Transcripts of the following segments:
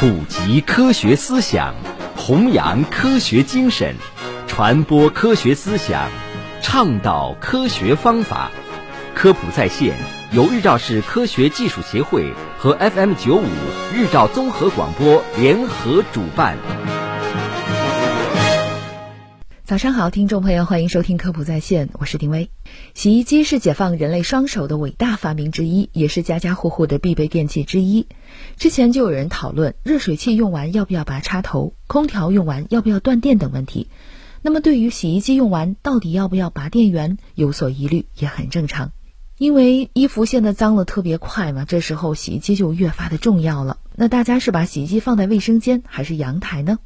普及科学思想，弘扬科学精神，传播科学思想，倡导科学方法。科普在线由日照市科学技术协会和 FM 九五日照综合广播联合主办。早上好，听众朋友，欢迎收听科普在线，我是丁薇。洗衣机是解放人类双手的伟大发明之一，也是家家户户的必备电器之一。之前就有人讨论热水器用完要不要拔插头，空调用完要不要断电等问题。那么对于洗衣机用完到底要不要拔电源，有所疑虑也很正常。因为衣服现在脏了特别快嘛，这时候洗衣机就越发的重要了。那大家是把洗衣机放在卫生间还是阳台呢？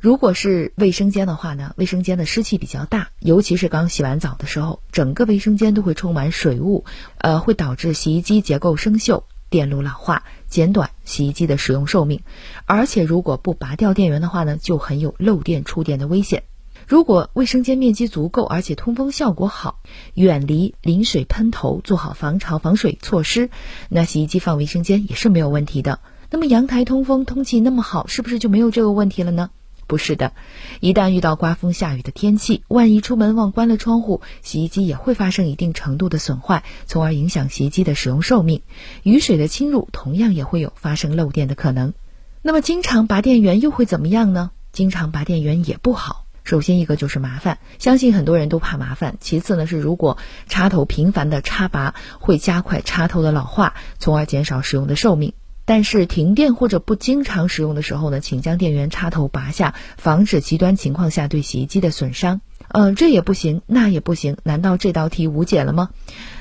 如果是卫生间的话呢，卫生间的湿气比较大，尤其是刚洗完澡的时候，整个卫生间都会充满水雾，呃，会导致洗衣机结构生锈、电路老化，减短洗衣机的使用寿命。而且如果不拔掉电源的话呢，就很有漏电触电的危险。如果卫生间面积足够，而且通风效果好，远离淋水喷头，做好防潮防水措施，那洗衣机放卫生间也是没有问题的。那么阳台通风通气那么好，是不是就没有这个问题了呢？不是的，一旦遇到刮风下雨的天气，万一出门忘关了窗户，洗衣机也会发生一定程度的损坏，从而影响洗衣机的使用寿命。雨水的侵入同样也会有发生漏电的可能。那么经常拔电源又会怎么样呢？经常拔电源也不好。首先一个就是麻烦，相信很多人都怕麻烦。其次呢是如果插头频繁的插拔，会加快插头的老化，从而减少使用的寿命。但是停电或者不经常使用的时候呢，请将电源插头拔下，防止极端情况下对洗衣机的损伤。嗯，这也不行，那也不行，难道这道题无解了吗？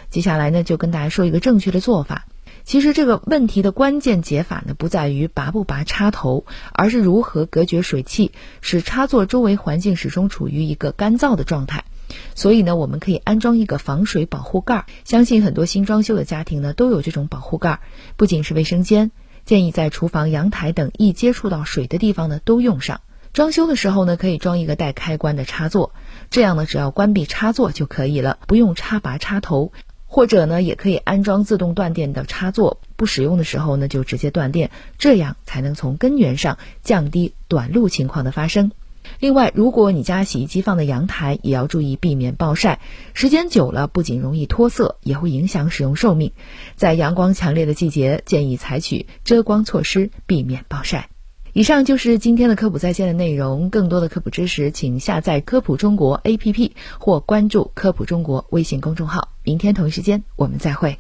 接下来呢，就跟大家说一个正确的做法。其实这个问题的关键解法呢，不在于拔不拔插头，而是如何隔绝水汽，使插座周围环境始终处于一个干燥的状态。所以呢，我们可以安装一个防水保护盖儿。相信很多新装修的家庭呢都有这种保护盖儿，不仅是卫生间，建议在厨房、阳台等易接触到水的地方呢都用上。装修的时候呢，可以装一个带开关的插座，这样呢只要关闭插座就可以了，不用插拔插头。或者呢，也可以安装自动断电的插座，不使用的时候呢就直接断电，这样才能从根源上降低短路情况的发生。另外，如果你家洗衣机放在阳台，也要注意避免暴晒。时间久了，不仅容易脱色，也会影响使用寿命。在阳光强烈的季节，建议采取遮光措施，避免暴晒。以上就是今天的科普在线的内容。更多的科普知识，请下载科普中国 APP 或关注科普中国微信公众号。明天同一时间，我们再会。